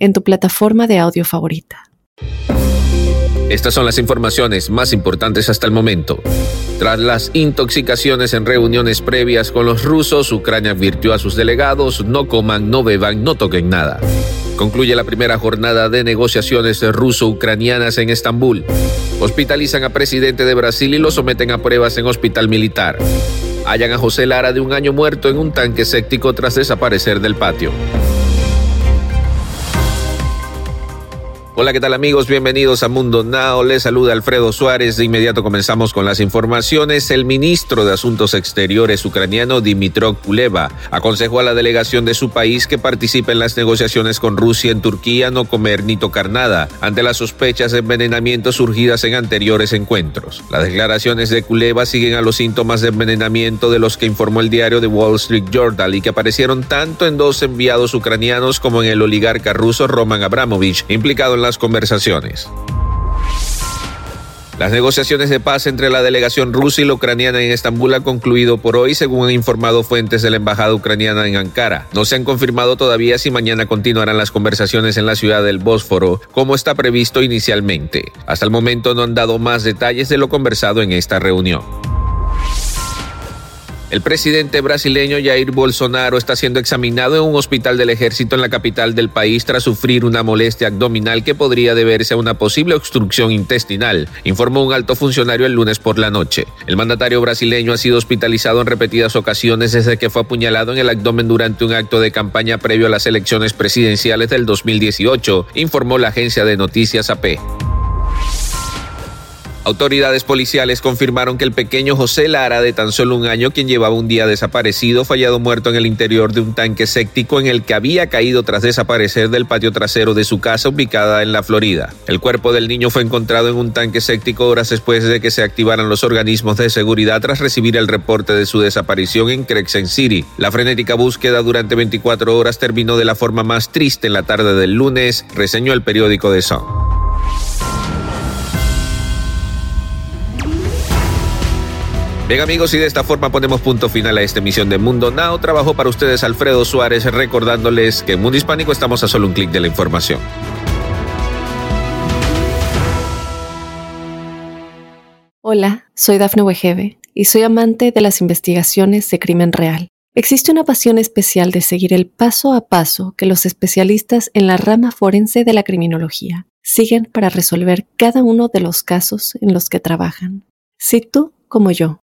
en tu plataforma de audio favorita. Estas son las informaciones más importantes hasta el momento. Tras las intoxicaciones en reuniones previas con los rusos, Ucrania advirtió a sus delegados no coman, no beban, no toquen nada. Concluye la primera jornada de negociaciones ruso-ucranianas en Estambul. Hospitalizan a presidente de Brasil y lo someten a pruebas en hospital militar. Hallan a José Lara de un año muerto en un tanque séptico tras desaparecer del patio. Hola, ¿qué tal amigos? Bienvenidos a Mundo Now. Les saluda Alfredo Suárez. De inmediato comenzamos con las informaciones. El ministro de Asuntos Exteriores ucraniano Dmitro Kuleva aconsejó a la delegación de su país que participe en las negociaciones con Rusia en Turquía no comer ni tocar nada ante las sospechas de envenenamiento surgidas en anteriores encuentros. Las declaraciones de Kuleva siguen a los síntomas de envenenamiento de los que informó el diario The Wall Street Journal y que aparecieron tanto en dos enviados ucranianos como en el oligarca ruso Roman Abramovich, implicado en la conversaciones. Las negociaciones de paz entre la delegación rusa y la ucraniana en Estambul han concluido por hoy, según han informado fuentes de la embajada ucraniana en Ankara. No se han confirmado todavía si mañana continuarán las conversaciones en la ciudad del Bósforo, como está previsto inicialmente. Hasta el momento no han dado más detalles de lo conversado en esta reunión. El presidente brasileño Jair Bolsonaro está siendo examinado en un hospital del ejército en la capital del país tras sufrir una molestia abdominal que podría deberse a una posible obstrucción intestinal, informó un alto funcionario el lunes por la noche. El mandatario brasileño ha sido hospitalizado en repetidas ocasiones desde que fue apuñalado en el abdomen durante un acto de campaña previo a las elecciones presidenciales del 2018, informó la agencia de noticias AP. Autoridades policiales confirmaron que el pequeño José Lara, de tan solo un año, quien llevaba un día desaparecido, fallado muerto en el interior de un tanque séptico en el que había caído tras desaparecer del patio trasero de su casa ubicada en la Florida. El cuerpo del niño fue encontrado en un tanque séptico horas después de que se activaran los organismos de seguridad tras recibir el reporte de su desaparición en Crescent City. La frenética búsqueda durante 24 horas terminó de la forma más triste en la tarde del lunes, reseñó el periódico The Sun. Bien amigos, y de esta forma ponemos punto final a esta emisión de Mundo Now. Trabajo para ustedes Alfredo Suárez, recordándoles que en Mundo Hispánico estamos a solo un clic de la información. Hola, soy Dafne Wegebe y soy amante de las investigaciones de crimen real. Existe una pasión especial de seguir el paso a paso que los especialistas en la rama forense de la criminología siguen para resolver cada uno de los casos en los que trabajan. Si tú, como yo,